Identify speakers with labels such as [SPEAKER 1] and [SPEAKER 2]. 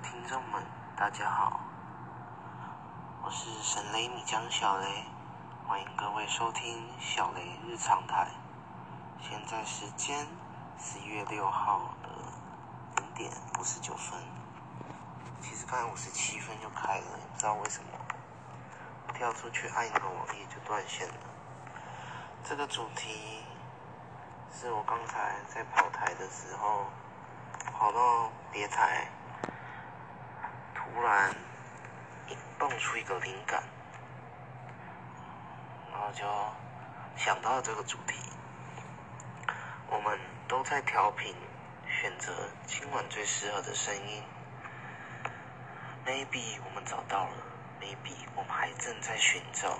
[SPEAKER 1] 听众们，大家好，我是神雷米江小雷，欢迎各位收听小雷日常台。现在时间十一月六号的零点五十九分，其实刚才五十七分就开了，不知道为什么跳出去按一个网页就断线了。这个主题是我刚才在跑台的时候跑到别台。突然一蹦出一个灵感，然后就想到了这个主题。我们都在调频，选择今晚最适合的声音。Maybe 我们找到了，Maybe 我们还正在寻找。